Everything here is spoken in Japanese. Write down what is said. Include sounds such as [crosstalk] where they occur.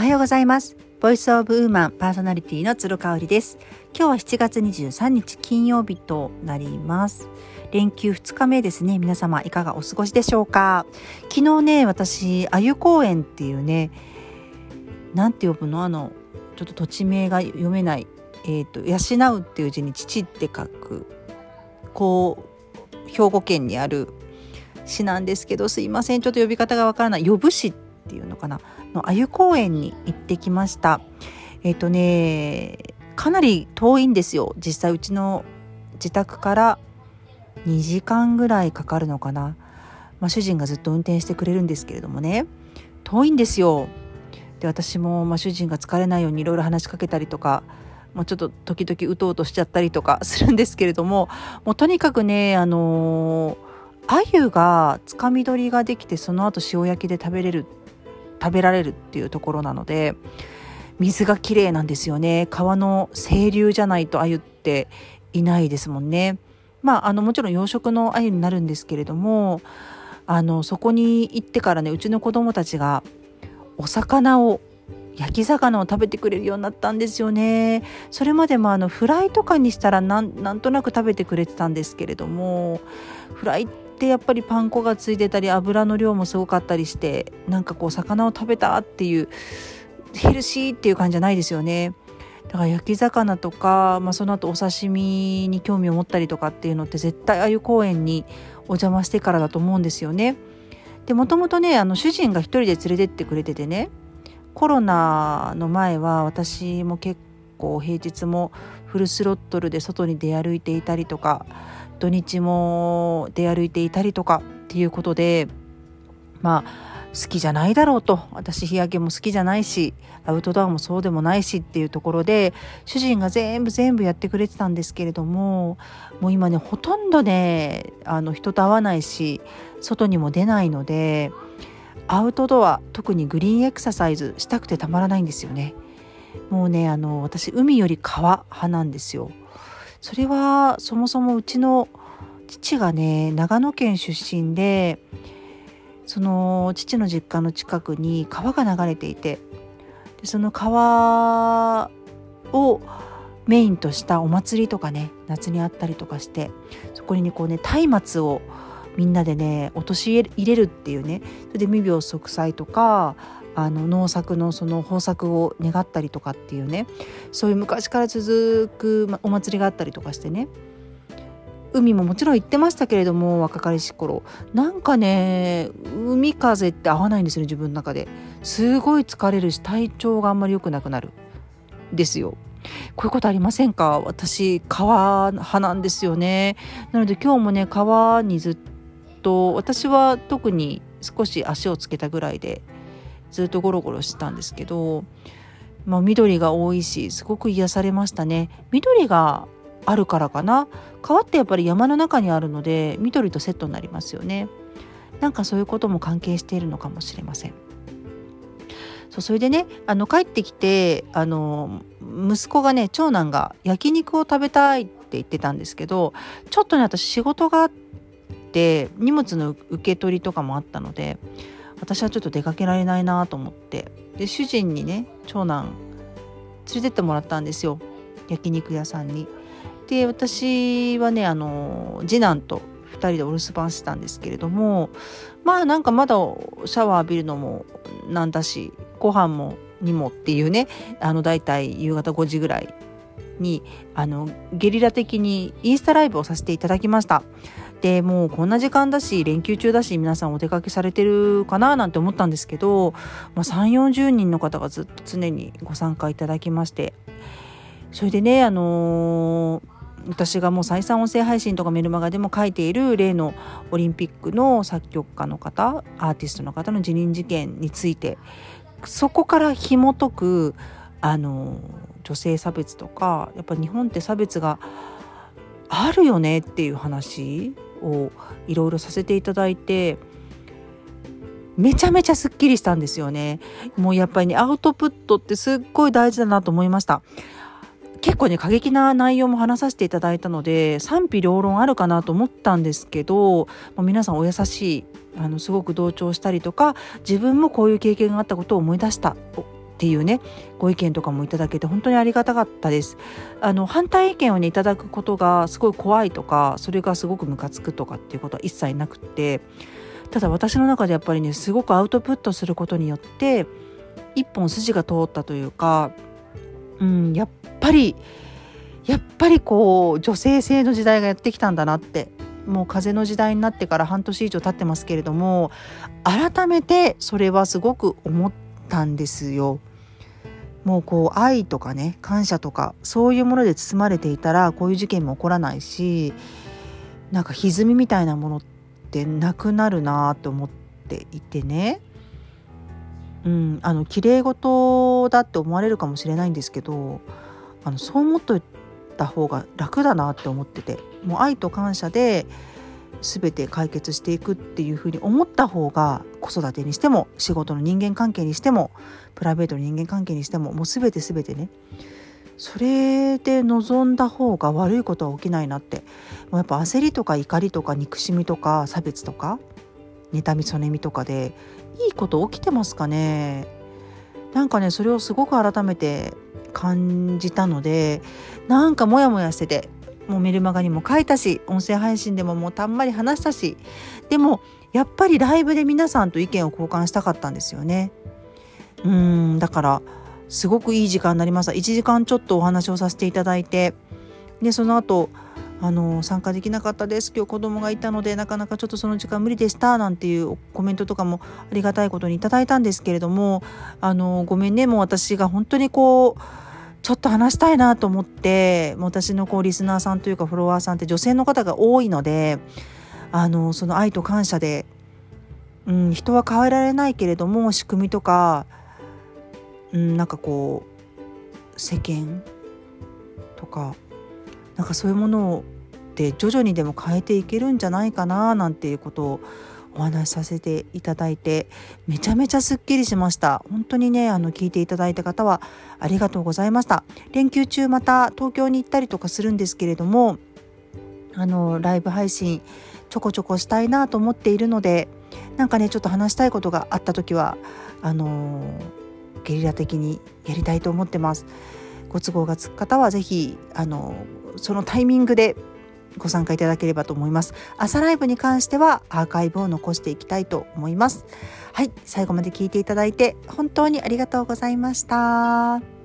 おはようございます。ボイスオブウーマンパーソナリティの鶴香織です。今日は7月23日金曜日となります。連休2日目ですね。皆様いかがお過ごしでしょうか？昨日ね私あゆ公園っていうねなんて呼ぶの？あのちょっと土地名が読めないえっ、ー、と養うっていう字に父って書くこう兵庫県にある市なんですけどすいません。ちょっと呼び方がわからない。呼ぶ市ってっていうのかな？の鮎公園に行ってきました。えっ、ー、とねかなり遠いんですよ。実際うちの自宅から2時間ぐらいかかるのかな、まあ、主人がずっと運転してくれるんですけれどもね。遠いんですよ。で私も、まあ、主人が疲れないようにいろいろ話しかけたりとかもうちょっと時々うとうとしちゃったりとか [laughs] するんですけれどももうとにかくねあの鮎がつかみ取りができてその後塩焼きで食べれる食べられるっていうところなので水がきれいなんですよね川の清流じゃないと鮎っていないですもんね。まあ、あのもちろん養殖の鮎になるんですけれどもあのそこに行ってからねうちの子供たちがお魚を焼き魚を食べてくれるようになったんですよねそれまでもあのフライとかにしたらなんとなく食べてくれてたんですけれどもフライってやっぱりパン粉がついてたり油の量もすごかったりしてなんかこう魚を食べたっていうヘルシーっていう感じじゃないですよねだから焼き魚とか、まあ、その後お刺身に興味を持ったりとかっていうのって絶対ああいう公園にお邪魔してからだと思うんですよね。でもともとねあの主人が一人で連れてってくれててねコロナの前は私も結構平日もフルスロットルで外に出歩いていたりとか土日も出歩いていたりとかっていうことでまあ好きじゃないだろうと。私日焼けも好きじゃないしアウトドアもそうでもないしっていうところで主人が全部全部やってくれてたんですけれどももう今ねほとんどねあの人と会わないし外にも出ないのでアウトドア特にグリーンエクササイズしたくてたまらないんですよね。もうねあの私海より川派なんですよ。それはそもそもうちの父がね長野県出身でその父の実家の近くに川が流れていてでその川をメインとしたお祭りとかね夏にあったりとかしてそこにねこうね松明をみんなでね落とし入れるっていうねそれで未病息災とかあの農作のその豊作を願ったりとかっていうねそういう昔から続くお祭りがあったりとかしてね海ももちろん行ってましたけれども若かりし頃。なんかね海風って合わないんですよね自分の中で。すごい疲れるし体調があんまり良くなくなる。ですよ。こういうことありませんか？私川派なんですよね。なので今日もね川にずっと私は特に少し足をつけたぐらいでずっとゴロゴロしてたんですけどまあ、緑が多いしすごく癒されましたね。緑があるからかな。川ってやっぱり山の中にあるので緑とセットになりますよね。なんかそういうことも関係しているのかもしれません。そうそれでねあの帰ってきてあの息子がね長男が焼肉を食べたいって言ってたんですけどちょっとね私仕事があって荷物の受け取りとかもあったので私はちょっと出かけられないなと思ってで主人にね長男連れてってもらったんですよ焼肉屋さんに。で私はねあの次男と2人でお留守番してたんですけれどもまあなんかまだシャワー浴びるのもなんだしご飯もにもっていうねあの大体夕方5時ぐらいにあのゲリラ的にインスタライブをさせていただきました。でもうこんな時間だし連休中だし皆さんお出かけされてるかななんて思ったんですけど、まあ、3 4 0人の方がずっと常にご参加いただきましてそれでねあのー私がもう再三音声配信とかメルマガでも書いている例のオリンピックの作曲家の方アーティストの方の辞任事件についてそこから紐解くあの女性差別とかやっぱ日本って差別があるよねっていう話をいろいろさせていただいてめちゃめちゃすっきりしたんですよね。もうやっぱりねアウトプットってすっごい大事だなと思いました。結構ね過激な内容も話させていただいたので賛否両論あるかなと思ったんですけど、まあ、皆さんお優しいあのすごく同調したりとか自分もこういう経験があったことを思い出したっていうねご意見とかもいただけて本当にありがたかったですあの反対意見をねいただくことがすごい怖いとかそれがすごくムカつくとかっていうことは一切なくってただ私の中でやっぱりねすごくアウトプットすることによって一本筋が通ったというかうんやっぱりやっぱりこう女性性の時代がやってきたんだなってもう風の時代になってから半年以上経ってますけれども改めてそれはすごく思ったんですよ。もうこう愛とかね感謝とかそういうもので包まれていたらこういう事件も起こらないしなんか歪みみたいなものってなくなるなと思っていてね。うんあの綺麗事だって思われるかもしれないんですけどあのそう思っといた方が楽だなって思っててもう愛と感謝で全て解決していくっていうふうに思った方が子育てにしても仕事の人間関係にしてもプライベートの人間関係にしてももう全て全てね。それで望んだ方が悪いことは起きないなって。もうやっぱ焦りとか怒りとか憎しみとか差別とか妬みそねみとかでいいこと起きてますかね。なんかねそれをすごく改めて感じたのでなんかモヤモヤしててもうメルマガにも書いたし音声配信でももうたんまり話したしでもやっぱりライブで皆さんと意見を交換したかったんですよね。うんだからすごくいい時間になりました。1時間ちょっとお話をさせていただいてでその後あの参加できなかったです。今日子供がいたのでなかなかちょっとその時間無理でしたなんていうコメントとかもありがたいことにいただいたんですけれどもあのごめんね。もう私が本当にこうちょっと話したいなと思って私のこうリスナーさんというかフォロワーさんって女性の方が多いのであのその愛と感謝で、うん、人は変えられないけれども仕組みとか、うん、なんかこう世間とかなんかそういうものをで徐々にでも変えていけるんじゃないかななんていうことをお話しさせていただいてめちゃめちゃすっきりしました。本当にねあの聞いていただいた方はありがとうございました。連休中また東京に行ったりとかするんですけれどもあのライブ配信ちょこちょこしたいなと思っているのでなんかねちょっと話したいことがあった時はあのゲリラ的にやりたいと思ってます。ご都合がつく方は是非あのそのタイミングでご参加いただければと思います。朝ライブに関してはアーカイブを残していきたいと思います。はい最後まで聞いていただいて本当にありがとうございました。